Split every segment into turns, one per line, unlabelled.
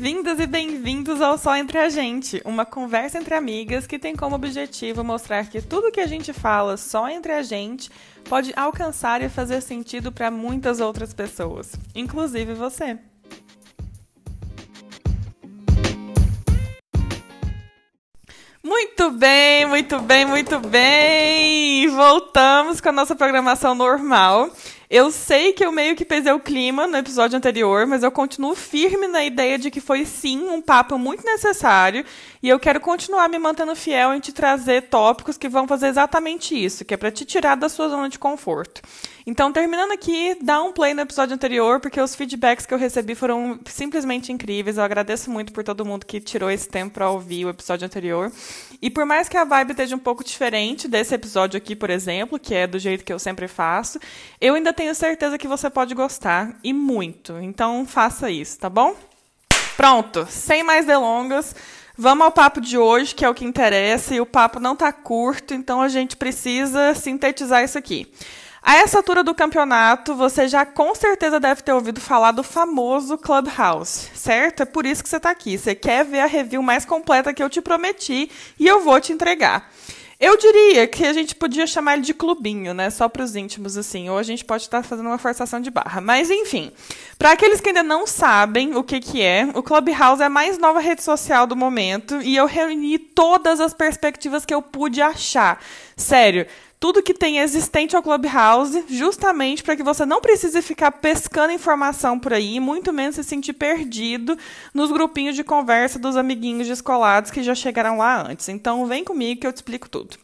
Bem-vindas e bem-vindos ao Só Entre a Gente, uma conversa entre amigas que tem como objetivo mostrar que tudo que a gente fala só entre a gente pode alcançar e fazer sentido para muitas outras pessoas, inclusive você. Muito bem, muito bem, muito bem! Voltamos com a nossa programação normal. Eu sei que eu meio que pesei o clima no episódio anterior, mas eu continuo firme na ideia de que foi sim um papo muito necessário e eu quero continuar me mantendo fiel em te trazer tópicos que vão fazer exatamente isso, que é para te tirar da sua zona de conforto. Então, terminando aqui, dá um play no episódio anterior, porque os feedbacks que eu recebi foram simplesmente incríveis. Eu agradeço muito por todo mundo que tirou esse tempo para ouvir o episódio anterior. E por mais que a vibe esteja um pouco diferente desse episódio aqui, por exemplo, que é do jeito que eu sempre faço, eu ainda tenho certeza que você pode gostar e muito. Então, faça isso, tá bom? Pronto, sem mais delongas. Vamos ao papo de hoje, que é o que interessa, e o papo não está curto, então a gente precisa sintetizar isso aqui. A essa altura do campeonato, você já com certeza deve ter ouvido falar do famoso Clubhouse, certo? É por isso que você está aqui. Você quer ver a review mais completa que eu te prometi e eu vou te entregar. Eu diria que a gente podia chamar ele de clubinho, né? Só para os íntimos, assim. Ou a gente pode estar fazendo uma forçação de barra. Mas, enfim. Para aqueles que ainda não sabem o que, que é, o Clubhouse é a mais nova rede social do momento. E eu reuni todas as perspectivas que eu pude achar. Sério tudo que tem existente ao Clubhouse, justamente para que você não precise ficar pescando informação por aí, muito menos se sentir perdido nos grupinhos de conversa dos amiguinhos descolados que já chegaram lá antes. Então, vem comigo que eu te explico tudo.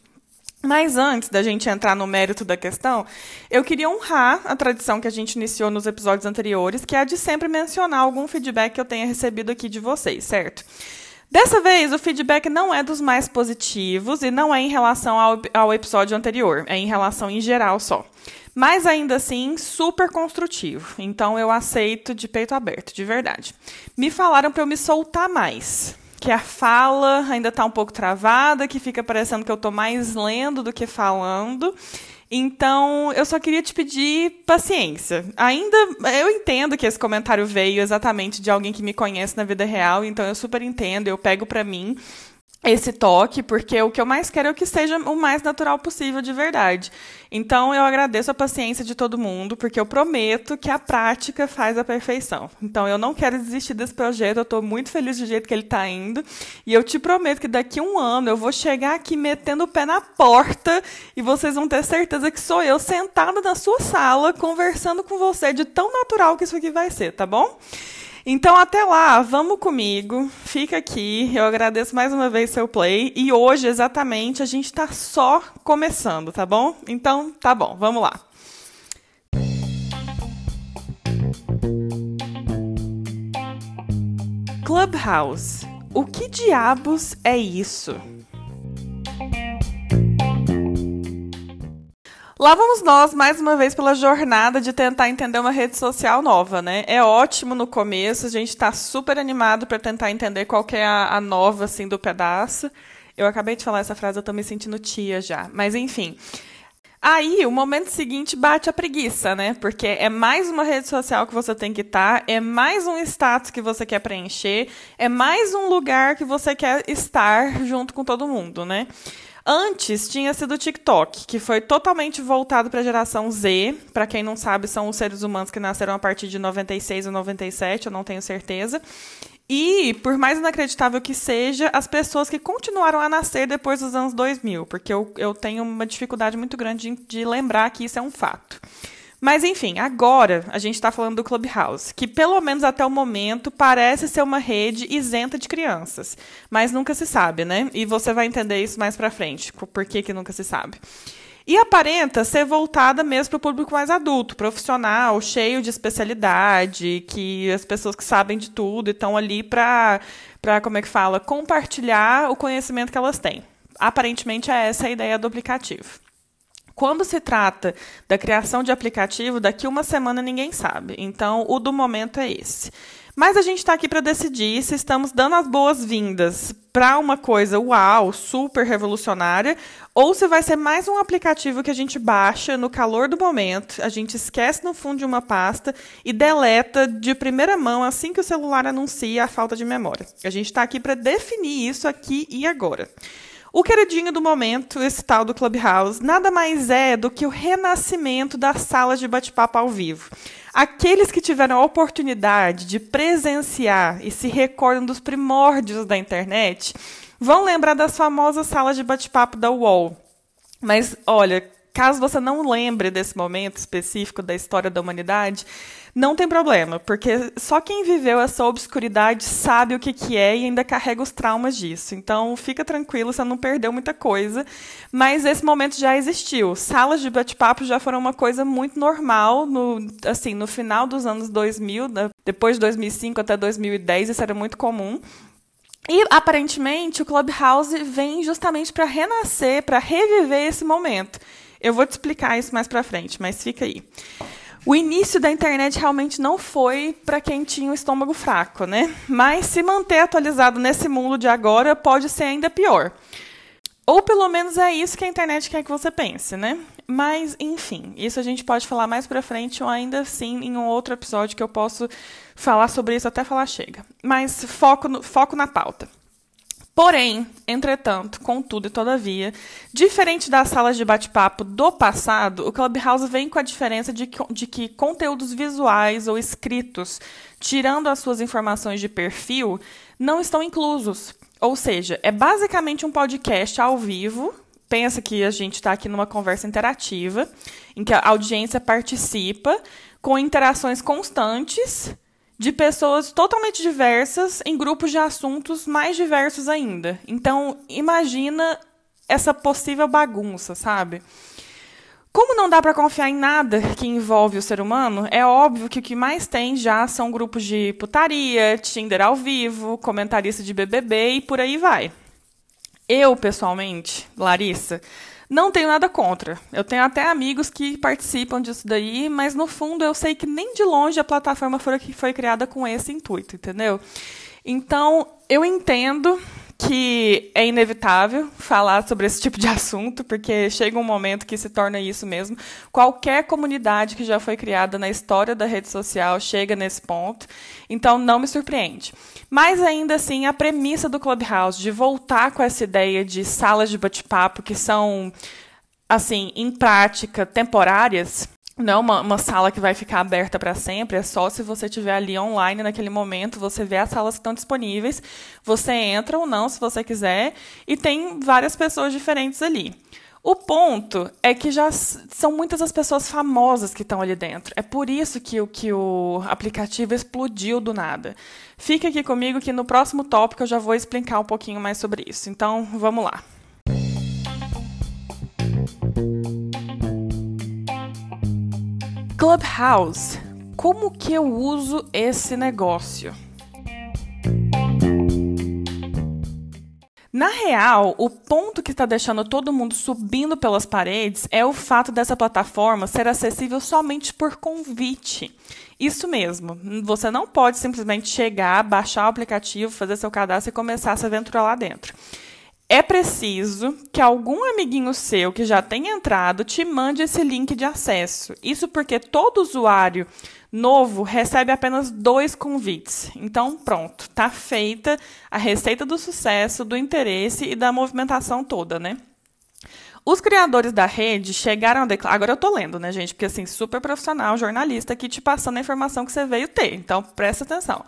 Mas antes da gente entrar no mérito da questão, eu queria honrar a tradição que a gente iniciou nos episódios anteriores, que é a de sempre mencionar algum feedback que eu tenha recebido aqui de vocês, certo? Dessa vez, o feedback não é dos mais positivos e não é em relação ao, ao episódio anterior, é em relação em geral só. Mas ainda assim, super construtivo. Então eu aceito de peito aberto, de verdade. Me falaram para eu me soltar mais. Que a fala ainda está um pouco travada, que fica parecendo que eu estou mais lendo do que falando. Então, eu só queria te pedir paciência. Ainda, eu entendo que esse comentário veio exatamente de alguém que me conhece na vida real, então eu super entendo, eu pego para mim esse toque, porque o que eu mais quero é que seja o mais natural possível de verdade. Então eu agradeço a paciência de todo mundo, porque eu prometo que a prática faz a perfeição. Então eu não quero desistir desse projeto, eu estou muito feliz do jeito que ele está indo, e eu te prometo que daqui a um ano eu vou chegar aqui metendo o pé na porta e vocês vão ter certeza que sou eu sentada na sua sala conversando com você de tão natural que isso aqui vai ser, tá bom? Então, até lá, vamos comigo, fica aqui. Eu agradeço mais uma vez seu play. E hoje, exatamente, a gente está só começando, tá bom? Então, tá bom, vamos lá. Clubhouse. O que diabos é isso? Lá vamos nós, mais uma vez, pela jornada de tentar entender uma rede social nova, né? É ótimo no começo, a gente está super animado para tentar entender qual é a, a, nova, assim, do pedaço. Eu acabei de falar essa frase, eu estou me sentindo tia já. Mas, enfim. Aí, o momento seguinte bate a preguiça, né? Porque é mais uma rede social que você tem que estar, tá, é mais um status que você quer preencher, é mais um lugar que você quer estar junto com todo mundo, né? Antes tinha sido o TikTok, que foi totalmente voltado para a geração Z. Para quem não sabe, são os seres humanos que nasceram a partir de 96 ou 97, eu não tenho certeza. E, por mais inacreditável que seja, as pessoas que continuaram a nascer depois dos anos 2000, porque eu, eu tenho uma dificuldade muito grande de, de lembrar que isso é um fato. Mas enfim, agora a gente está falando do Clubhouse, que pelo menos até o momento parece ser uma rede isenta de crianças, mas nunca se sabe, né? E você vai entender isso mais para frente, por que, que nunca se sabe. E aparenta ser voltada mesmo para o público mais adulto, profissional, cheio de especialidade, que as pessoas que sabem de tudo estão ali para, como é que fala, compartilhar o conhecimento que elas têm. Aparentemente é essa a ideia do aplicativo. Quando se trata da criação de aplicativo, daqui uma semana ninguém sabe. Então, o do momento é esse. Mas a gente está aqui para decidir se estamos dando as boas-vindas para uma coisa uau, super revolucionária, ou se vai ser mais um aplicativo que a gente baixa no calor do momento, a gente esquece no fundo de uma pasta e deleta de primeira mão assim que o celular anuncia a falta de memória. A gente está aqui para definir isso aqui e agora. O queridinho do momento, esse tal do Clubhouse, nada mais é do que o renascimento das salas de bate-papo ao vivo. Aqueles que tiveram a oportunidade de presenciar e se recordam dos primórdios da internet vão lembrar das famosas salas de bate-papo da UOL. Mas, olha, caso você não lembre desse momento específico da história da humanidade, não tem problema, porque só quem viveu essa obscuridade sabe o que, que é e ainda carrega os traumas disso. Então, fica tranquilo, você não perdeu muita coisa. Mas esse momento já existiu. Salas de bate-papo já foram uma coisa muito normal no, assim, no final dos anos 2000, né? depois de 2005 até 2010, isso era muito comum. E aparentemente o Clubhouse vem justamente para renascer, para reviver esse momento. Eu vou te explicar isso mais para frente, mas fica aí o início da internet realmente não foi para quem tinha o estômago fraco, né? Mas se manter atualizado nesse mundo de agora pode ser ainda pior. Ou pelo menos é isso que a internet quer que você pense, né? Mas, enfim, isso a gente pode falar mais pra frente ou ainda assim em um outro episódio que eu posso falar sobre isso até falar chega. Mas foco, no, foco na pauta. Porém, entretanto, contudo e todavia, diferente das salas de bate-papo do passado, o Clubhouse vem com a diferença de que, de que conteúdos visuais ou escritos, tirando as suas informações de perfil, não estão inclusos. Ou seja, é basicamente um podcast ao vivo. Pensa que a gente está aqui numa conversa interativa, em que a audiência participa, com interações constantes de pessoas totalmente diversas em grupos de assuntos mais diversos ainda. Então, imagina essa possível bagunça, sabe? Como não dá para confiar em nada que envolve o ser humano, é óbvio que o que mais tem já são grupos de putaria, Tinder ao vivo, comentarista de BBB e por aí vai. Eu, pessoalmente, Larissa, não tenho nada contra. Eu tenho até amigos que participam disso daí, mas no fundo eu sei que nem de longe a plataforma foi, foi criada com esse intuito, entendeu? Então, eu entendo que é inevitável falar sobre esse tipo de assunto, porque chega um momento que se torna isso mesmo. Qualquer comunidade que já foi criada na história da rede social chega nesse ponto, então não me surpreende. Mas ainda assim, a premissa do Clubhouse de voltar com essa ideia de salas de bate-papo que são assim, em prática, temporárias, não é uma, uma sala que vai ficar aberta para sempre, é só se você estiver ali online naquele momento, você vê as salas que estão disponíveis, você entra ou não, se você quiser, e tem várias pessoas diferentes ali. O ponto é que já são muitas as pessoas famosas que estão ali dentro. É por isso que o, que o aplicativo explodiu do nada. Fique aqui comigo que no próximo tópico eu já vou explicar um pouquinho mais sobre isso. Então, vamos lá. Clubhouse. Como que eu uso esse negócio? Na real, o ponto que está deixando todo mundo subindo pelas paredes é o fato dessa plataforma ser acessível somente por convite. Isso mesmo, você não pode simplesmente chegar, baixar o aplicativo, fazer seu cadastro e começar a se aventurar lá dentro é preciso que algum amiguinho seu que já tenha entrado te mande esse link de acesso. Isso porque todo usuário novo recebe apenas dois convites. Então, pronto, está feita a receita do sucesso, do interesse e da movimentação toda, né? Os criadores da rede chegaram a declarar. Agora eu estou lendo, né, gente? Porque, assim, super profissional, jornalista aqui te passando a informação que você veio ter. Então, presta atenção.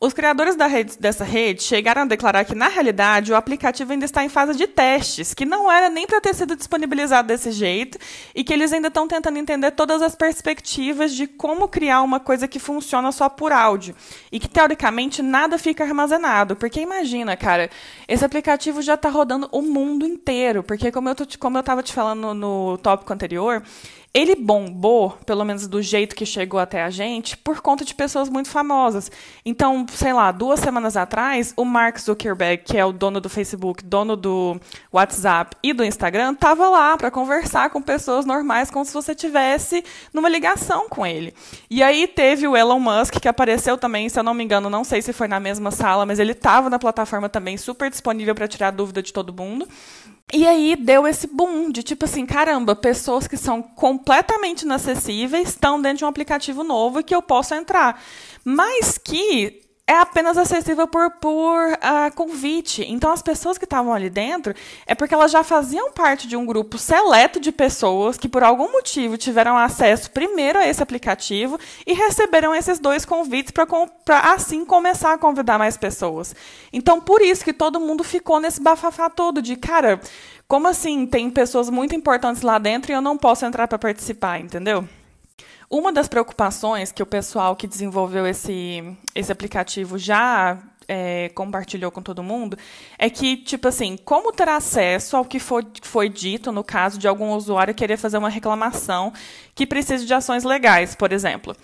Os criadores rede, dessa rede chegaram a declarar que, na realidade, o aplicativo ainda está em fase de testes, que não era nem para ter sido disponibilizado desse jeito, e que eles ainda estão tentando entender todas as perspectivas de como criar uma coisa que funciona só por áudio. E que, teoricamente, nada fica armazenado. Porque imagina, cara, esse aplicativo já está rodando o mundo inteiro. Porque, como eu estava te falando no tópico anterior, ele bombou, pelo menos do jeito que chegou até a gente, por conta de pessoas muito famosas. Então, sei lá, duas semanas atrás, o Mark Zuckerberg, que é o dono do Facebook, dono do WhatsApp e do Instagram, estava lá para conversar com pessoas normais, como se você tivesse numa ligação com ele. E aí teve o Elon Musk, que apareceu também, se eu não me engano, não sei se foi na mesma sala, mas ele estava na plataforma também, super disponível para tirar dúvida de todo mundo. E aí deu esse boom de tipo assim, caramba, pessoas que são completamente inacessíveis estão dentro de um aplicativo novo e que eu posso entrar. Mas que é apenas acessível por, por uh, convite. Então, as pessoas que estavam ali dentro é porque elas já faziam parte de um grupo seleto de pessoas que, por algum motivo, tiveram acesso primeiro a esse aplicativo e receberam esses dois convites para, assim, começar a convidar mais pessoas. Então, por isso que todo mundo ficou nesse bafafá todo de, cara, como assim tem pessoas muito importantes lá dentro e eu não posso entrar para participar, entendeu? Uma das preocupações que o pessoal que desenvolveu esse, esse aplicativo já é, compartilhou com todo mundo é que, tipo assim, como ter acesso ao que foi, foi dito no caso de algum usuário querer fazer uma reclamação que precise de ações legais, por exemplo.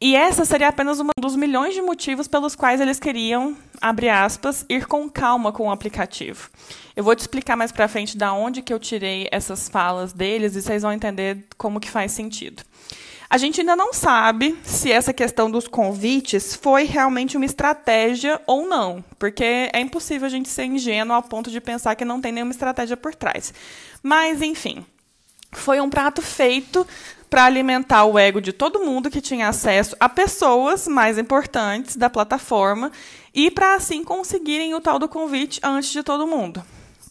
E essa seria apenas um dos milhões de motivos pelos quais eles queriam, abre aspas, ir com calma com o aplicativo. Eu vou te explicar mais para frente da onde que eu tirei essas falas deles e vocês vão entender como que faz sentido. A gente ainda não sabe se essa questão dos convites foi realmente uma estratégia ou não, porque é impossível a gente ser ingênuo ao ponto de pensar que não tem nenhuma estratégia por trás. Mas, enfim, foi um prato feito para alimentar o ego de todo mundo que tinha acesso a pessoas mais importantes da plataforma e para assim conseguirem o tal do convite antes de todo mundo.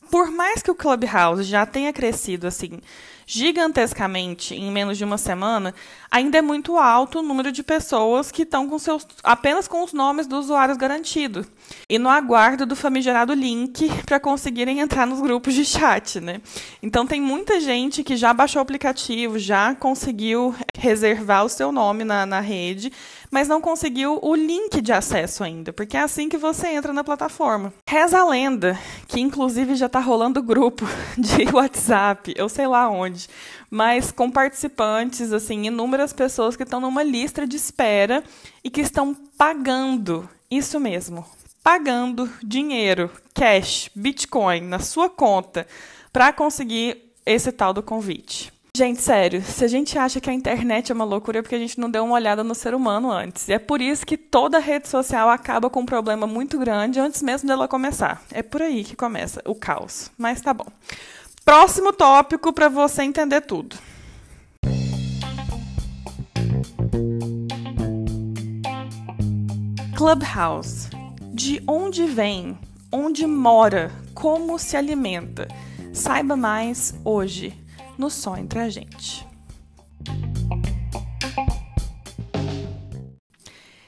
Por mais que o Clubhouse já tenha crescido assim gigantescamente em menos de uma semana, ainda é muito alto o número de pessoas que estão com seus apenas com os nomes dos usuários garantidos e no aguardo do famigerado link para conseguirem entrar nos grupos de chat, né? Então tem muita gente que já baixou o aplicativo, já conseguiu reservar o seu nome na, na rede, mas não conseguiu o link de acesso ainda, porque é assim que você entra na plataforma. Reza a lenda, que inclusive já está rolando grupo de WhatsApp, eu sei lá onde, mas com participantes, assim, inúmeras pessoas que estão numa lista de espera e que estão pagando, isso mesmo, pagando dinheiro, cash, Bitcoin na sua conta para conseguir esse tal do convite. Gente, sério, se a gente acha que a internet é uma loucura é porque a gente não deu uma olhada no ser humano antes. E é por isso que toda rede social acaba com um problema muito grande antes mesmo dela começar. É por aí que começa o caos. Mas tá bom. Próximo tópico para você entender tudo. Clubhouse. De onde vem? Onde mora? Como se alimenta? Saiba mais hoje no Só Entre a Gente.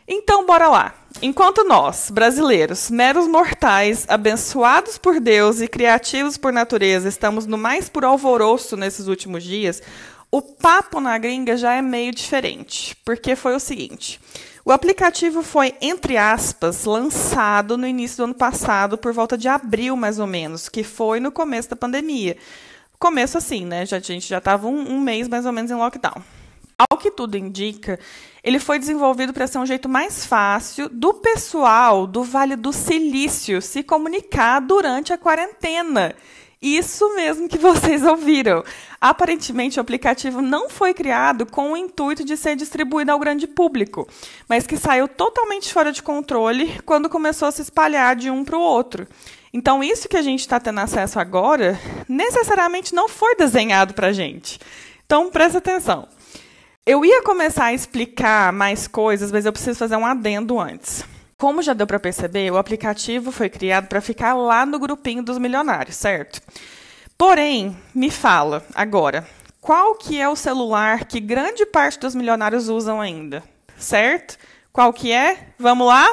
Então, bora lá. Enquanto nós, brasileiros, meros mortais, abençoados por Deus e criativos por natureza, estamos no mais puro alvoroço nesses últimos dias, o papo na gringa já é meio diferente, porque foi o seguinte: o aplicativo foi, entre aspas, lançado no início do ano passado, por volta de abril mais ou menos, que foi no começo da pandemia. Começo assim, né? Já, a gente já estava um, um mês mais ou menos em lockdown. Ao que tudo indica, ele foi desenvolvido para ser um jeito mais fácil do pessoal do Vale do Silício se comunicar durante a quarentena. Isso mesmo que vocês ouviram. Aparentemente, o aplicativo não foi criado com o intuito de ser distribuído ao grande público, mas que saiu totalmente fora de controle quando começou a se espalhar de um para o outro. Então, isso que a gente está tendo acesso agora, necessariamente não foi desenhado para a gente. Então, presta atenção. Eu ia começar a explicar mais coisas, mas eu preciso fazer um adendo antes. Como já deu para perceber, o aplicativo foi criado para ficar lá no grupinho dos milionários, certo? Porém, me fala agora, qual que é o celular que grande parte dos milionários usam ainda? Certo? Qual que é? Vamos lá?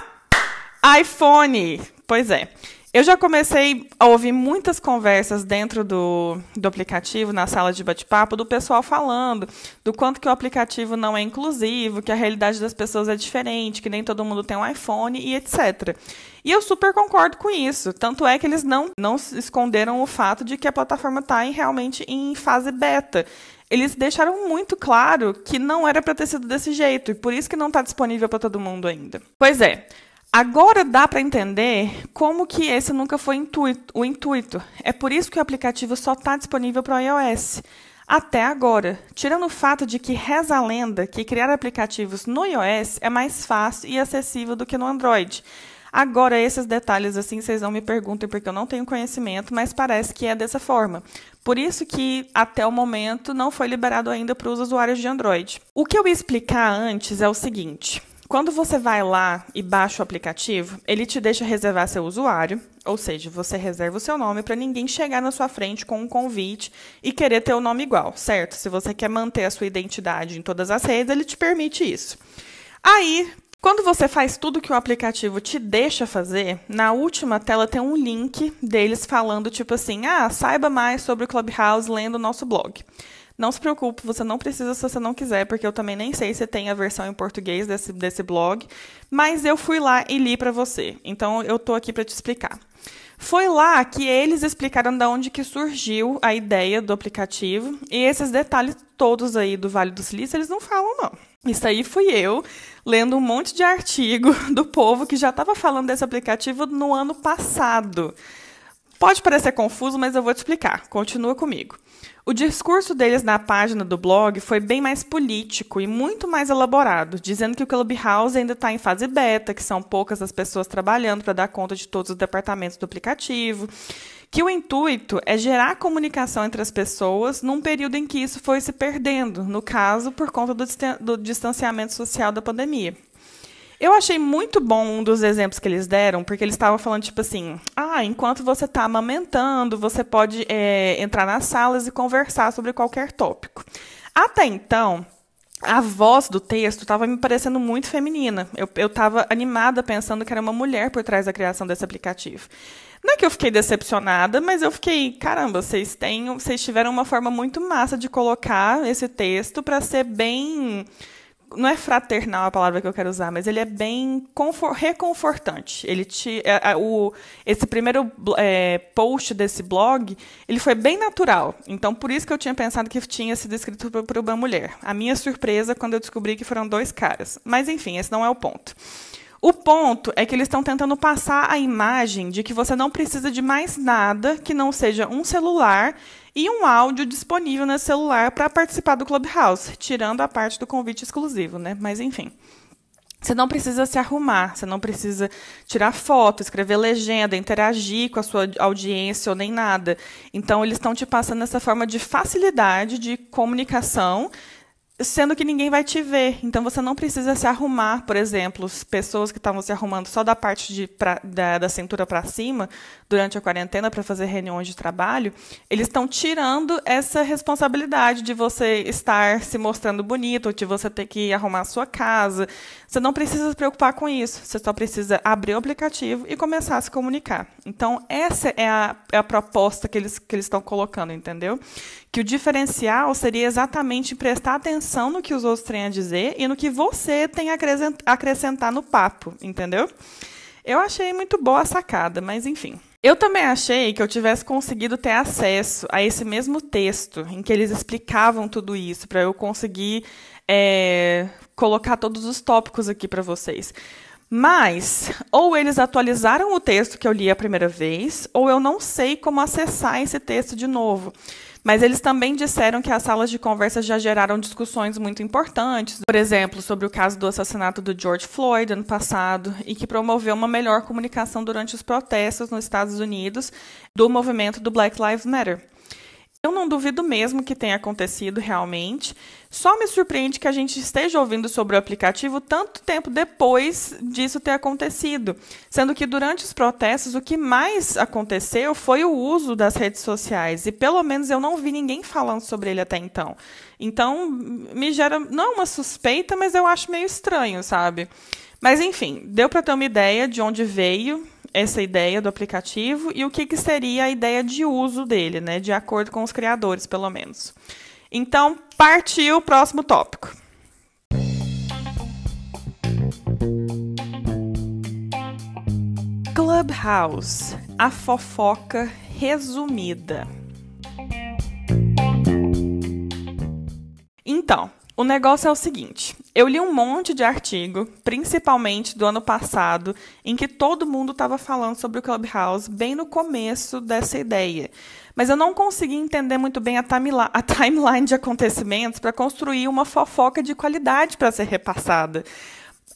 iPhone. Pois é. Eu já comecei a ouvir muitas conversas dentro do, do aplicativo, na sala de bate-papo, do pessoal falando do quanto que o aplicativo não é inclusivo, que a realidade das pessoas é diferente, que nem todo mundo tem um iPhone e etc. E eu super concordo com isso. Tanto é que eles não, não esconderam o fato de que a plataforma está realmente em fase beta. eles deixaram muito claro que não era para ter sido desse jeito e por isso que não está disponível para todo mundo ainda. Pois é. Agora dá para entender como que esse nunca foi intuito, o intuito. É por isso que o aplicativo só está disponível para o iOS. Até agora, tirando o fato de que reza a lenda que criar aplicativos no iOS é mais fácil e acessível do que no Android. Agora, esses detalhes, assim, vocês não me perguntem porque eu não tenho conhecimento, mas parece que é dessa forma. Por isso que, até o momento, não foi liberado ainda para os usuários de Android. O que eu ia explicar antes é o seguinte. Quando você vai lá e baixa o aplicativo, ele te deixa reservar seu usuário, ou seja, você reserva o seu nome para ninguém chegar na sua frente com um convite e querer ter o nome igual, certo? Se você quer manter a sua identidade em todas as redes, ele te permite isso. Aí, quando você faz tudo que o aplicativo te deixa fazer, na última tela tem um link deles falando tipo assim: "Ah, saiba mais sobre o Clubhouse lendo o nosso blog". Não se preocupe, você não precisa se você não quiser, porque eu também nem sei se tem a versão em português desse, desse blog, mas eu fui lá e li para você. Então eu tô aqui para te explicar. Foi lá que eles explicaram de onde que surgiu a ideia do aplicativo e esses detalhes todos aí do Vale do Silício eles não falam não. Isso aí fui eu lendo um monte de artigo do povo que já estava falando desse aplicativo no ano passado. Pode parecer confuso, mas eu vou te explicar. Continua comigo. O discurso deles na página do blog foi bem mais político e muito mais elaborado, dizendo que o Clubhouse ainda está em fase beta, que são poucas as pessoas trabalhando para dar conta de todos os departamentos do aplicativo, que o intuito é gerar comunicação entre as pessoas num período em que isso foi se perdendo, no caso, por conta do distanciamento social da pandemia. Eu achei muito bom um dos exemplos que eles deram, porque eles estavam falando, tipo assim, ah, enquanto você está amamentando, você pode é, entrar nas salas e conversar sobre qualquer tópico. Até então, a voz do texto estava me parecendo muito feminina. Eu estava animada pensando que era uma mulher por trás da criação desse aplicativo. Não é que eu fiquei decepcionada, mas eu fiquei, caramba, vocês têm, vocês tiveram uma forma muito massa de colocar esse texto para ser bem não é fraternal a palavra que eu quero usar, mas ele é bem reconfortante. Ele te, é, é, o, esse primeiro é, post desse blog, ele foi bem natural. Então, por isso que eu tinha pensado que tinha sido escrito por, uma mulher. A minha surpresa quando eu descobri que foram dois caras. Mas, enfim, esse não é o ponto. O ponto é que eles estão tentando passar a imagem de que você não precisa de mais nada que não seja um celular e um áudio disponível no celular para participar do Clubhouse, tirando a parte do convite exclusivo, né? Mas enfim. Você não precisa se arrumar, você não precisa tirar foto, escrever legenda, interagir com a sua audiência ou nem nada. Então, eles estão te passando essa forma de facilidade de comunicação sendo que ninguém vai te ver. Então você não precisa se arrumar, por exemplo, pessoas que estavam se arrumando só da parte de, pra, da, da cintura para cima durante a quarentena para fazer reuniões de trabalho, eles estão tirando essa responsabilidade de você estar se mostrando bonito, de você ter que arrumar a sua casa. Você não precisa se preocupar com isso. Você só precisa abrir o aplicativo e começar a se comunicar. Então essa é a, é a proposta que eles que eles estão colocando, entendeu? Que o diferencial seria exatamente prestar atenção no que os outros têm a dizer e no que você tem a acrescentar no papo, entendeu? Eu achei muito boa a sacada, mas enfim. Eu também achei que eu tivesse conseguido ter acesso a esse mesmo texto em que eles explicavam tudo isso, para eu conseguir é, colocar todos os tópicos aqui para vocês. Mas, ou eles atualizaram o texto que eu li a primeira vez, ou eu não sei como acessar esse texto de novo. Mas eles também disseram que as salas de conversa já geraram discussões muito importantes, por exemplo, sobre o caso do assassinato do George Floyd ano passado, e que promoveu uma melhor comunicação durante os protestos nos Estados Unidos do movimento do Black Lives Matter. Eu não duvido mesmo que tenha acontecido realmente. Só me surpreende que a gente esteja ouvindo sobre o aplicativo tanto tempo depois disso ter acontecido. Sendo que durante os protestos o que mais aconteceu foi o uso das redes sociais. E pelo menos eu não vi ninguém falando sobre ele até então. Então, me gera não uma suspeita, mas eu acho meio estranho, sabe? Mas enfim, deu para ter uma ideia de onde veio essa ideia do aplicativo e o que, que seria a ideia de uso dele, né, de acordo com os criadores, pelo menos. Então, partiu o próximo tópico. Clubhouse, a fofoca resumida. Então, o negócio é o seguinte: eu li um monte de artigo, principalmente do ano passado, em que todo mundo estava falando sobre o Clubhouse bem no começo dessa ideia. Mas eu não consegui entender muito bem a, a timeline de acontecimentos para construir uma fofoca de qualidade para ser repassada.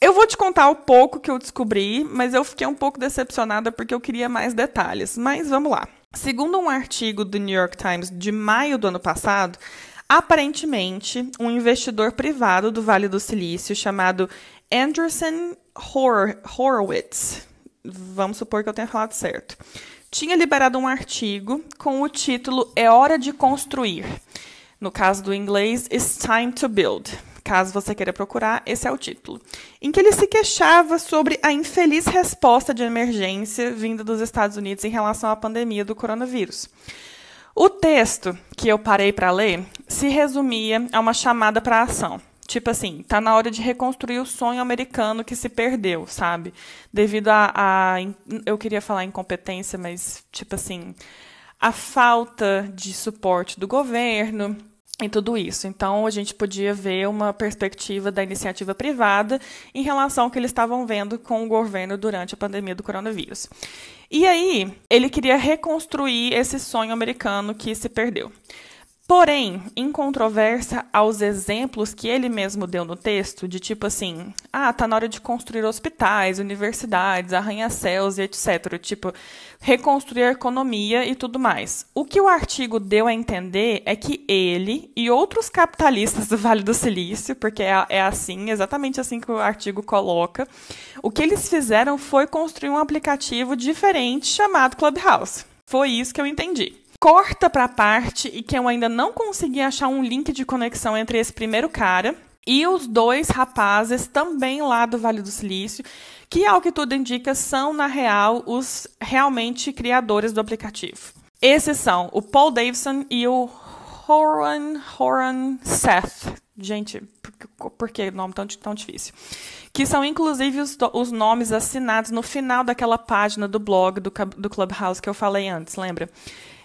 Eu vou te contar o pouco que eu descobri, mas eu fiquei um pouco decepcionada porque eu queria mais detalhes. Mas vamos lá. Segundo um artigo do New York Times de maio do ano passado, aparentemente um investidor privado do Vale do Silício chamado Anderson Hor Horowitz, vamos supor que eu tenha falado certo, tinha liberado um artigo com o título É Hora de Construir. No caso do inglês, It's Time to Build. Caso você queira procurar, esse é o título. Em que ele se queixava sobre a infeliz resposta de emergência vinda dos Estados Unidos em relação à pandemia do coronavírus. O texto que eu parei para ler se resumia a uma chamada para ação. Tipo assim, tá na hora de reconstruir o sonho americano que se perdeu, sabe? Devido a, a eu queria falar incompetência, mas tipo assim, a falta de suporte do governo, e tudo isso. Então, a gente podia ver uma perspectiva da iniciativa privada em relação ao que eles estavam vendo com o governo durante a pandemia do coronavírus. E aí, ele queria reconstruir esse sonho americano que se perdeu. Porém, em controvérsia aos exemplos que ele mesmo deu no texto, de tipo assim, ah, tá na hora de construir hospitais, universidades, arranha-céus e etc. Tipo, reconstruir a economia e tudo mais. O que o artigo deu a entender é que ele e outros capitalistas do Vale do Silício, porque é, é assim, exatamente assim que o artigo coloca, o que eles fizeram foi construir um aplicativo diferente chamado Clubhouse. Foi isso que eu entendi corta para a parte e que eu ainda não consegui achar um link de conexão entre esse primeiro cara e os dois rapazes também lá do Vale do Silício, que ao que tudo indica são na real os realmente criadores do aplicativo. Esses são o Paul Davidson e o Horan Horan Seth. Gente, por, por que nome tão, tão difícil? Que são inclusive os, os nomes assinados no final daquela página do blog do, do Clubhouse que eu falei antes, lembra?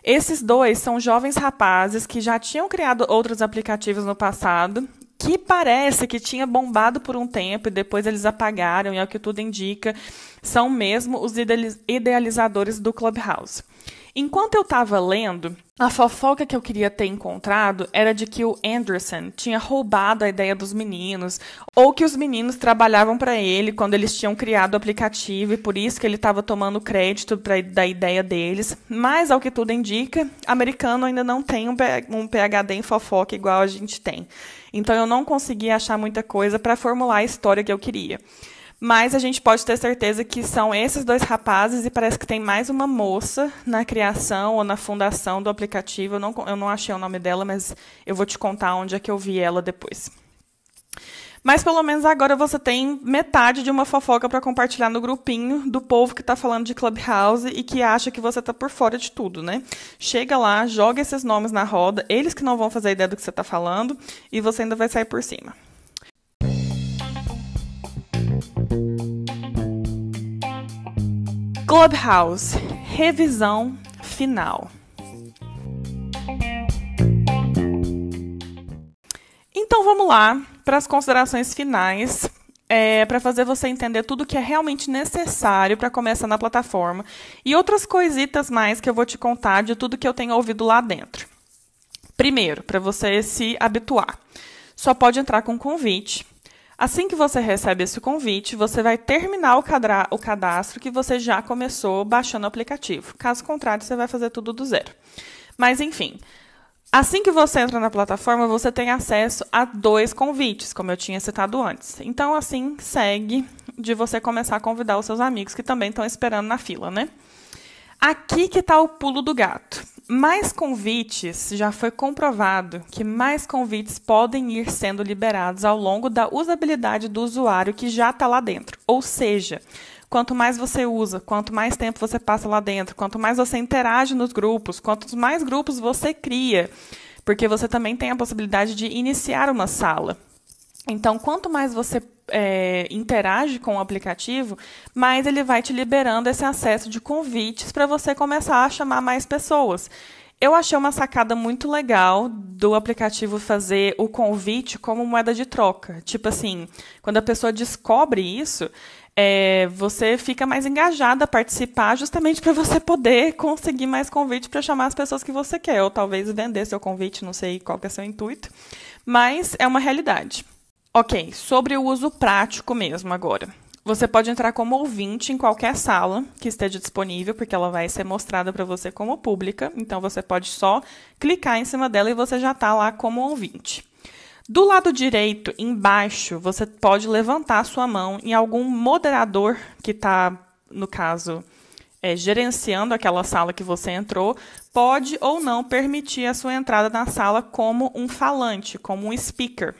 Esses dois são jovens rapazes que já tinham criado outros aplicativos no passado, que parece que tinha bombado por um tempo e depois eles apagaram, e ao que tudo indica, são mesmo os idealizadores do Clubhouse. Enquanto eu estava lendo, a fofoca que eu queria ter encontrado era de que o Anderson tinha roubado a ideia dos meninos, ou que os meninos trabalhavam para ele quando eles tinham criado o aplicativo e por isso que ele estava tomando crédito pra, da ideia deles. Mas, ao que tudo indica, americano ainda não tem um, um PhD em fofoca igual a gente tem. Então, eu não consegui achar muita coisa para formular a história que eu queria. Mas a gente pode ter certeza que são esses dois rapazes e parece que tem mais uma moça na criação ou na fundação do aplicativo. Eu não, eu não achei o nome dela, mas eu vou te contar onde é que eu vi ela depois. Mas pelo menos agora você tem metade de uma fofoca para compartilhar no grupinho do povo que está falando de Clubhouse e que acha que você está por fora de tudo, né? Chega lá, joga esses nomes na roda, eles que não vão fazer ideia do que você está falando e você ainda vai sair por cima. Clubhouse, revisão final. Então vamos lá para as considerações finais, é, para fazer você entender tudo que é realmente necessário para começar na plataforma e outras coisitas mais que eu vou te contar de tudo que eu tenho ouvido lá dentro. Primeiro, para você se habituar, só pode entrar com convite Assim que você recebe esse convite, você vai terminar o cadastro que você já começou baixando o aplicativo. Caso contrário, você vai fazer tudo do zero. Mas, enfim, assim que você entra na plataforma, você tem acesso a dois convites, como eu tinha citado antes. Então, assim, segue de você começar a convidar os seus amigos que também estão esperando na fila, né? Aqui que está o pulo do gato. Mais convites, já foi comprovado que mais convites podem ir sendo liberados ao longo da usabilidade do usuário que já está lá dentro. Ou seja, quanto mais você usa, quanto mais tempo você passa lá dentro, quanto mais você interage nos grupos, quantos mais grupos você cria, porque você também tem a possibilidade de iniciar uma sala. Então, quanto mais você é, interage com o aplicativo, mais ele vai te liberando esse acesso de convites para você começar a chamar mais pessoas. Eu achei uma sacada muito legal do aplicativo fazer o convite como moeda de troca. Tipo assim, quando a pessoa descobre isso, é, você fica mais engajada a participar justamente para você poder conseguir mais convite para chamar as pessoas que você quer, ou talvez vender seu convite, não sei qual é seu intuito, mas é uma realidade. Ok, sobre o uso prático mesmo agora. Você pode entrar como ouvinte em qualquer sala que esteja disponível, porque ela vai ser mostrada para você como pública. Então você pode só clicar em cima dela e você já está lá como ouvinte. Do lado direito, embaixo, você pode levantar sua mão em algum moderador que está, no caso, é, gerenciando aquela sala que você entrou, pode ou não permitir a sua entrada na sala como um falante, como um speaker.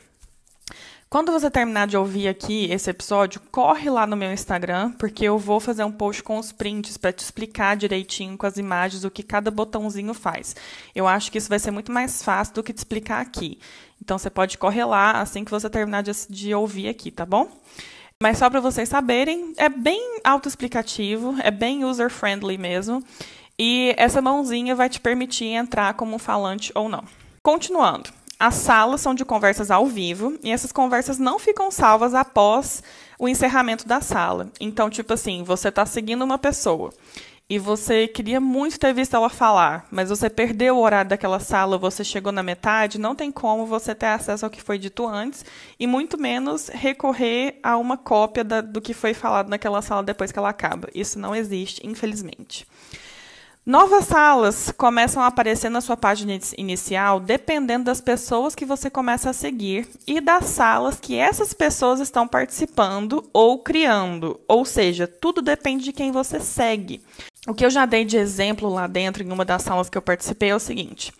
Quando você terminar de ouvir aqui esse episódio, corre lá no meu Instagram, porque eu vou fazer um post com os prints para te explicar direitinho com as imagens o que cada botãozinho faz. Eu acho que isso vai ser muito mais fácil do que te explicar aqui. Então você pode correr lá assim que você terminar de, de ouvir aqui, tá bom? Mas só para vocês saberem, é bem autoexplicativo, é bem user-friendly mesmo. E essa mãozinha vai te permitir entrar como um falante ou não. Continuando. As salas são de conversas ao vivo e essas conversas não ficam salvas após o encerramento da sala. Então, tipo assim, você está seguindo uma pessoa e você queria muito ter visto ela falar, mas você perdeu o horário daquela sala, você chegou na metade, não tem como você ter acesso ao que foi dito antes e muito menos recorrer a uma cópia da, do que foi falado naquela sala depois que ela acaba. Isso não existe, infelizmente. Novas salas começam a aparecer na sua página inicial dependendo das pessoas que você começa a seguir e das salas que essas pessoas estão participando ou criando. Ou seja, tudo depende de quem você segue. O que eu já dei de exemplo lá dentro, em uma das salas que eu participei, é o seguinte.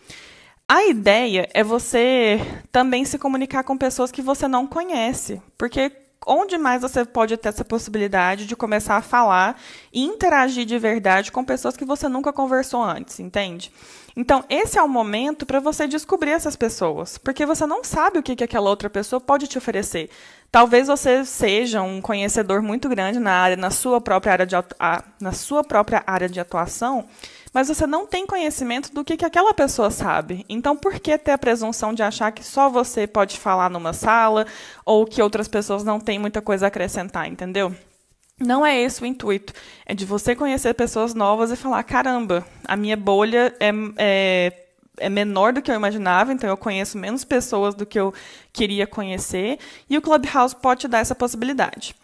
A ideia é você também se comunicar com pessoas que você não conhece, porque onde mais você pode ter essa possibilidade de começar a falar e interagir de verdade com pessoas que você nunca conversou antes, entende? Então, esse é o momento para você descobrir essas pessoas, porque você não sabe o que, que aquela outra pessoa pode te oferecer. Talvez você seja um conhecedor muito grande na área, na sua própria área de, na sua própria área de atuação, mas você não tem conhecimento do que, que aquela pessoa sabe. Então, por que ter a presunção de achar que só você pode falar numa sala ou que outras pessoas não têm muita coisa a acrescentar, entendeu? Não é esse o intuito. É de você conhecer pessoas novas e falar: caramba, a minha bolha é, é, é, menor do que eu imaginava, então eu conheço menos pessoas do que eu queria conhecer, e o Clubhouse pode te dar essa possibilidade.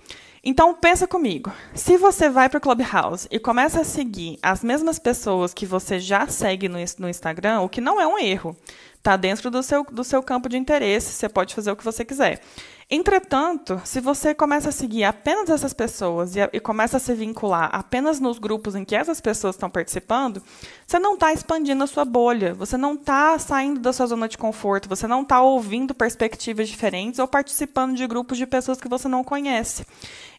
Então pensa comigo, se você vai para o Clubhouse e começa a seguir as mesmas pessoas que você já segue no, no Instagram, o que não é um erro, está dentro do seu, do seu campo de interesse, você pode fazer o que você quiser. Entretanto, se você começa a seguir apenas essas pessoas e, e começa a se vincular apenas nos grupos em que essas pessoas estão participando, você não está expandindo a sua bolha, você não está saindo da sua zona de conforto, você não está ouvindo perspectivas diferentes ou participando de grupos de pessoas que você não conhece.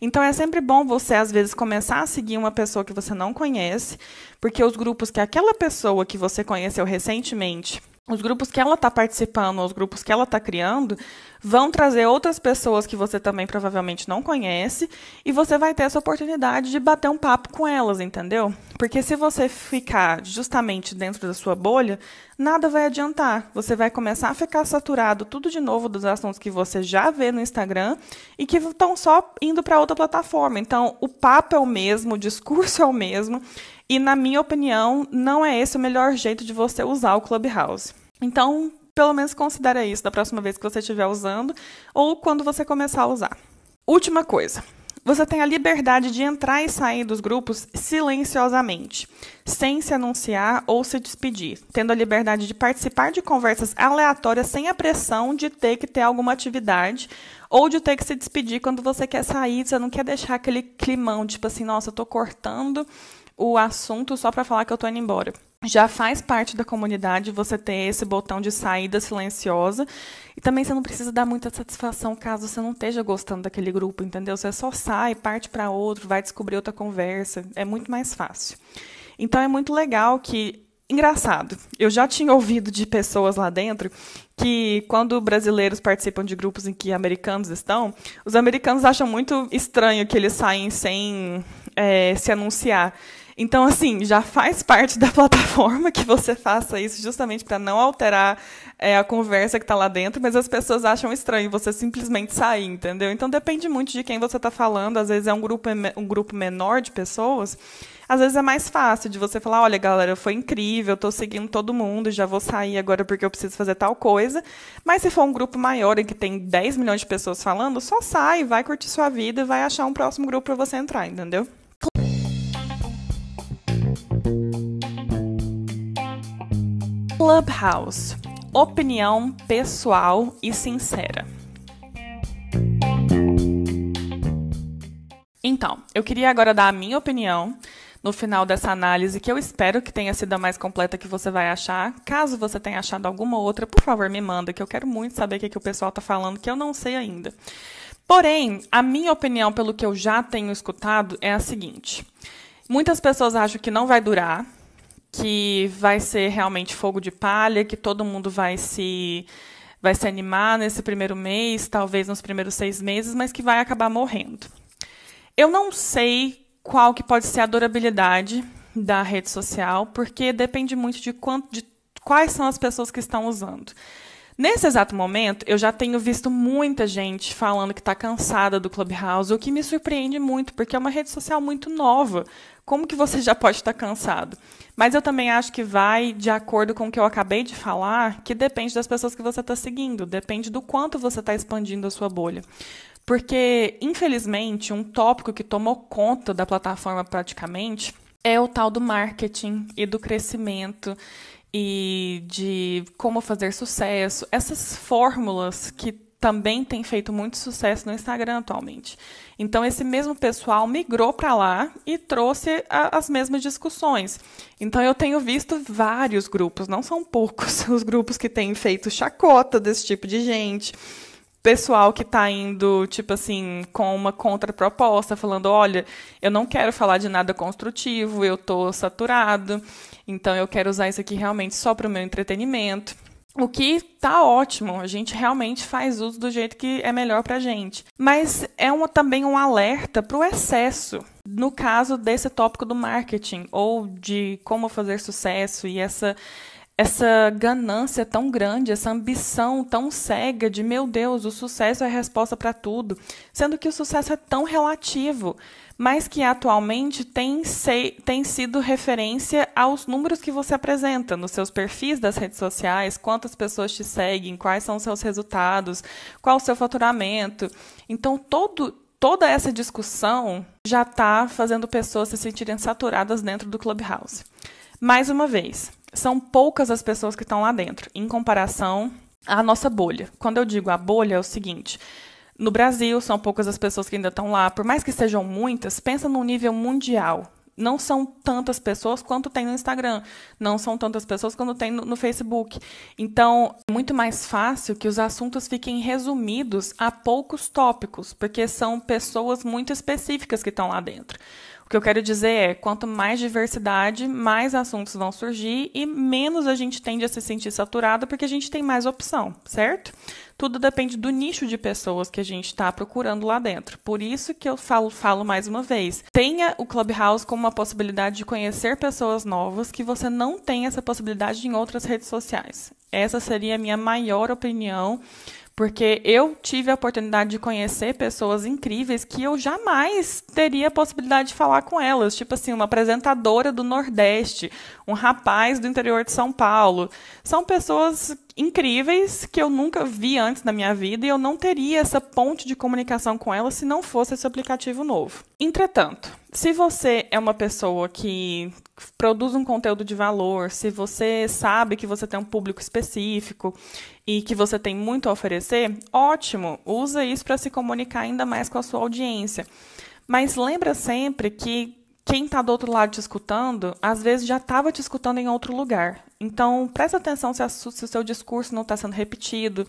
Então é sempre bom você, às vezes, começar a seguir uma pessoa que você não conhece, porque os grupos que aquela pessoa que você conheceu recentemente os grupos que ela está participando, os grupos que ela está criando, vão trazer outras pessoas que você também provavelmente não conhece e você vai ter essa oportunidade de bater um papo com elas, entendeu? Porque se você ficar justamente dentro da sua bolha, nada vai adiantar. Você vai começar a ficar saturado tudo de novo dos assuntos que você já vê no Instagram e que estão só indo para outra plataforma. Então, o papo é o mesmo, o discurso é o mesmo. E, na minha opinião, não é esse o melhor jeito de você usar o Clubhouse. Então, pelo menos considere isso da próxima vez que você estiver usando ou quando você começar a usar. Última coisa. Você tem a liberdade de entrar e sair dos grupos silenciosamente, sem se anunciar ou se despedir, tendo a liberdade de participar de conversas aleatórias sem a pressão de ter que ter alguma atividade ou de ter que se despedir quando você quer sair, você não quer deixar aquele climão, tipo assim, nossa, eu tô cortando o assunto só para falar que eu tô indo embora. Já faz parte da comunidade você ter esse botão de saída silenciosa. E também você não precisa dar muita satisfação caso você não esteja gostando daquele grupo, entendeu? Você só sai, parte para outro, vai descobrir outra conversa. É muito mais fácil. Então é muito legal que. Engraçado, eu já tinha ouvido de pessoas lá dentro que quando brasileiros participam de grupos em que americanos estão, os americanos acham muito estranho que eles saem sem é, se anunciar. Então, assim, já faz parte da plataforma que você faça isso justamente para não alterar é, a conversa que está lá dentro, mas as pessoas acham estranho você simplesmente sair, entendeu? Então depende muito de quem você está falando. Às vezes é um grupo, um grupo menor de pessoas. Às vezes é mais fácil de você falar, olha, galera, foi incrível, estou seguindo todo mundo, já vou sair agora porque eu preciso fazer tal coisa. Mas se for um grupo maior em que tem 10 milhões de pessoas falando, só sai, vai curtir sua vida e vai achar um próximo grupo para você entrar, entendeu? Clubhouse. Opinião pessoal e sincera. Então, eu queria agora dar a minha opinião no final dessa análise, que eu espero que tenha sido a mais completa que você vai achar. Caso você tenha achado alguma outra, por favor, me manda, que eu quero muito saber o que, que o pessoal está falando, que eu não sei ainda. Porém, a minha opinião, pelo que eu já tenho escutado, é a seguinte: muitas pessoas acham que não vai durar, que vai ser realmente fogo de palha, que todo mundo vai se vai se animar nesse primeiro mês, talvez nos primeiros seis meses, mas que vai acabar morrendo. Eu não sei qual que pode ser a durabilidade da rede social, porque depende muito de, quanto, de quais são as pessoas que estão usando. Nesse exato momento, eu já tenho visto muita gente falando que está cansada do Clubhouse, o que me surpreende muito, porque é uma rede social muito nova. Como que você já pode estar tá cansado? Mas eu também acho que vai de acordo com o que eu acabei de falar, que depende das pessoas que você está seguindo, depende do quanto você está expandindo a sua bolha. Porque, infelizmente, um tópico que tomou conta da plataforma praticamente é o tal do marketing e do crescimento e de como fazer sucesso. Essas fórmulas que também têm feito muito sucesso no Instagram atualmente. Então, esse mesmo pessoal migrou para lá e trouxe a, as mesmas discussões. Então, eu tenho visto vários grupos, não são poucos, os grupos que têm feito chacota desse tipo de gente pessoal que está indo, tipo assim, com uma contraproposta, falando: olha, eu não quero falar de nada construtivo, eu estou saturado, então eu quero usar isso aqui realmente só para o meu entretenimento. O que tá ótimo, a gente realmente faz uso do jeito que é melhor para a gente. Mas é também um alerta para o excesso. No caso desse tópico do marketing, ou de como fazer sucesso e essa essa ganância tão grande, essa ambição tão cega de meu Deus, o sucesso é a resposta para tudo, sendo que o sucesso é tão relativo, mas que atualmente tem, tem sido referência aos números que você apresenta nos seus perfis das redes sociais, quantas pessoas te seguem, quais são os seus resultados, qual o seu faturamento. Então, todo, toda essa discussão já está fazendo pessoas se sentirem saturadas dentro do Clubhouse. Mais uma vez, são poucas as pessoas que estão lá dentro, em comparação à nossa bolha. Quando eu digo a bolha, é o seguinte: no Brasil, são poucas as pessoas que ainda estão lá, por mais que sejam muitas, pensa no nível mundial. Não são tantas pessoas quanto tem no Instagram, não são tantas pessoas quanto tem no, no Facebook. Então, é muito mais fácil que os assuntos fiquem resumidos a poucos tópicos, porque são pessoas muito específicas que estão lá dentro. O que eu quero dizer é, quanto mais diversidade, mais assuntos vão surgir e menos a gente tende a se sentir saturado porque a gente tem mais opção, certo? Tudo depende do nicho de pessoas que a gente está procurando lá dentro. Por isso que eu falo, falo mais uma vez. Tenha o Clubhouse como uma possibilidade de conhecer pessoas novas que você não tem essa possibilidade em outras redes sociais. Essa seria a minha maior opinião porque eu tive a oportunidade de conhecer pessoas incríveis que eu jamais teria a possibilidade de falar com elas. Tipo assim, uma apresentadora do Nordeste, um rapaz do interior de São Paulo. São pessoas incríveis que eu nunca vi antes na minha vida e eu não teria essa ponte de comunicação com elas se não fosse esse aplicativo novo. Entretanto, se você é uma pessoa que produz um conteúdo de valor, se você sabe que você tem um público específico e que você tem muito a oferecer, ótimo, usa isso para se comunicar ainda mais com a sua audiência. Mas lembra sempre que quem está do outro lado te escutando, às vezes já estava te escutando em outro lugar. Então, presta atenção se, a, se o seu discurso não está sendo repetido,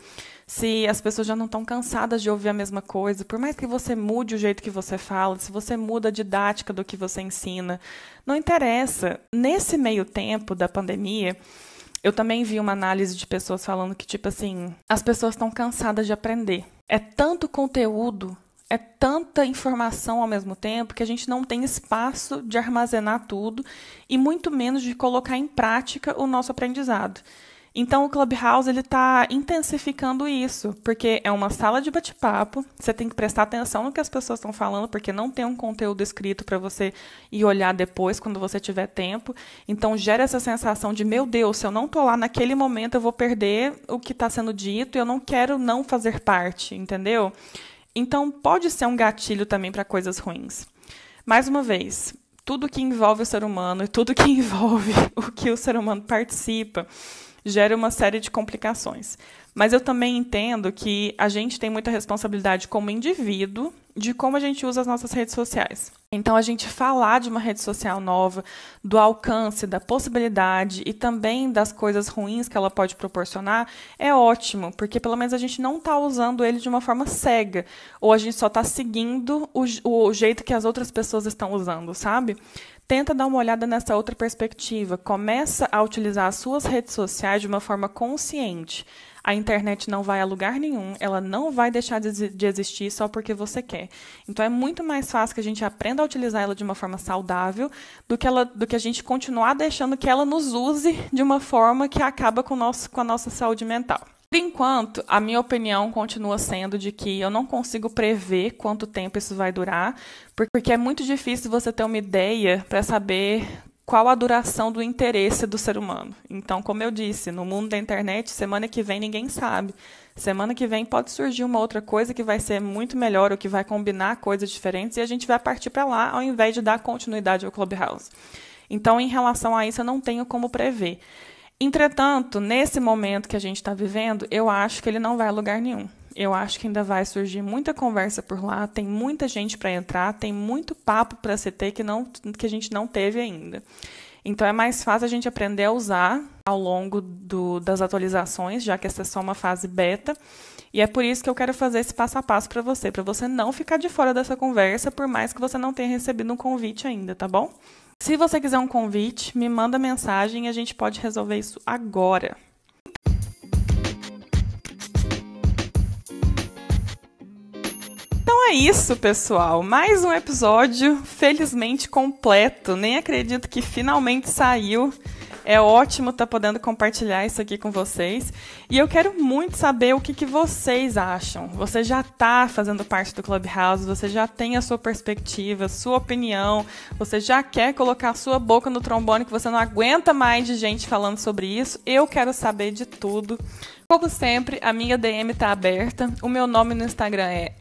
se as pessoas já não estão cansadas de ouvir a mesma coisa. Por mais que você mude o jeito que você fala, se você muda a didática do que você ensina, não interessa. Nesse meio tempo da pandemia, eu também vi uma análise de pessoas falando que, tipo assim, as pessoas estão cansadas de aprender. É tanto conteúdo é tanta informação ao mesmo tempo que a gente não tem espaço de armazenar tudo e muito menos de colocar em prática o nosso aprendizado. Então o Clubhouse ele está intensificando isso, porque é uma sala de bate-papo. Você tem que prestar atenção no que as pessoas estão falando, porque não tem um conteúdo escrito para você ir olhar depois quando você tiver tempo. Então gera essa sensação de meu Deus, se eu não estou lá naquele momento eu vou perder o que está sendo dito. e Eu não quero não fazer parte, entendeu? Então pode ser um gatilho também para coisas ruins. Mais uma vez, tudo que envolve o ser humano e tudo que envolve o que o ser humano participa gera uma série de complicações. Mas eu também entendo que a gente tem muita responsabilidade como indivíduo de como a gente usa as nossas redes sociais. Então, a gente falar de uma rede social nova, do alcance, da possibilidade e também das coisas ruins que ela pode proporcionar, é ótimo, porque pelo menos a gente não está usando ele de uma forma cega, ou a gente só está seguindo o, o jeito que as outras pessoas estão usando, sabe? Tenta dar uma olhada nessa outra perspectiva. Começa a utilizar as suas redes sociais de uma forma consciente. A internet não vai a lugar nenhum, ela não vai deixar de existir só porque você quer. Então é muito mais fácil que a gente aprenda a utilizar ela de uma forma saudável do que, ela, do que a gente continuar deixando que ela nos use de uma forma que acaba com, nosso, com a nossa saúde mental. Por enquanto, a minha opinião continua sendo de que eu não consigo prever quanto tempo isso vai durar, porque é muito difícil você ter uma ideia para saber qual a duração do interesse do ser humano. Então, como eu disse, no mundo da internet, semana que vem ninguém sabe. Semana que vem pode surgir uma outra coisa que vai ser muito melhor ou que vai combinar coisas diferentes e a gente vai partir para lá ao invés de dar continuidade ao Clubhouse. Então, em relação a isso, eu não tenho como prever. Entretanto, nesse momento que a gente está vivendo, eu acho que ele não vai a lugar nenhum. Eu acho que ainda vai surgir muita conversa por lá, tem muita gente para entrar, tem muito papo para se ter que, não, que a gente não teve ainda. Então é mais fácil a gente aprender a usar ao longo do, das atualizações, já que essa é só uma fase beta. E é por isso que eu quero fazer esse passo a passo para você, para você não ficar de fora dessa conversa, por mais que você não tenha recebido um convite ainda, tá bom? Se você quiser um convite, me manda mensagem e a gente pode resolver isso agora. Então é isso, pessoal. Mais um episódio felizmente completo. Nem acredito que finalmente saiu. É ótimo estar tá podendo compartilhar isso aqui com vocês. E eu quero muito saber o que, que vocês acham. Você já está fazendo parte do Clubhouse, você já tem a sua perspectiva, sua opinião, você já quer colocar a sua boca no trombone que você não aguenta mais de gente falando sobre isso. Eu quero saber de tudo. Como sempre, a minha DM está aberta. O meu nome no Instagram é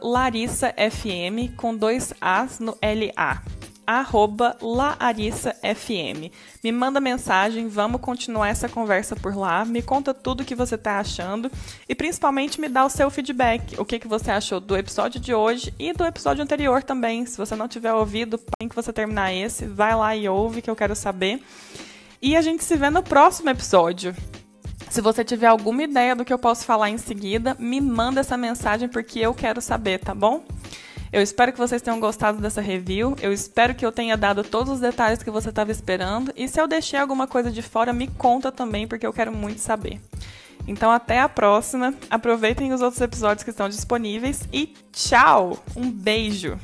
larissafm com dois As no LA arroba laarissafm. Me manda mensagem, vamos continuar essa conversa por lá. Me conta tudo o que você está achando e principalmente me dá o seu feedback. O que, que você achou do episódio de hoje e do episódio anterior também. Se você não tiver ouvido, tem que você terminar esse, vai lá e ouve que eu quero saber. E a gente se vê no próximo episódio. Se você tiver alguma ideia do que eu posso falar em seguida, me manda essa mensagem porque eu quero saber, tá bom? Eu espero que vocês tenham gostado dessa review. Eu espero que eu tenha dado todos os detalhes que você estava esperando. E se eu deixei alguma coisa de fora, me conta também, porque eu quero muito saber. Então, até a próxima. Aproveitem os outros episódios que estão disponíveis e tchau! Um beijo!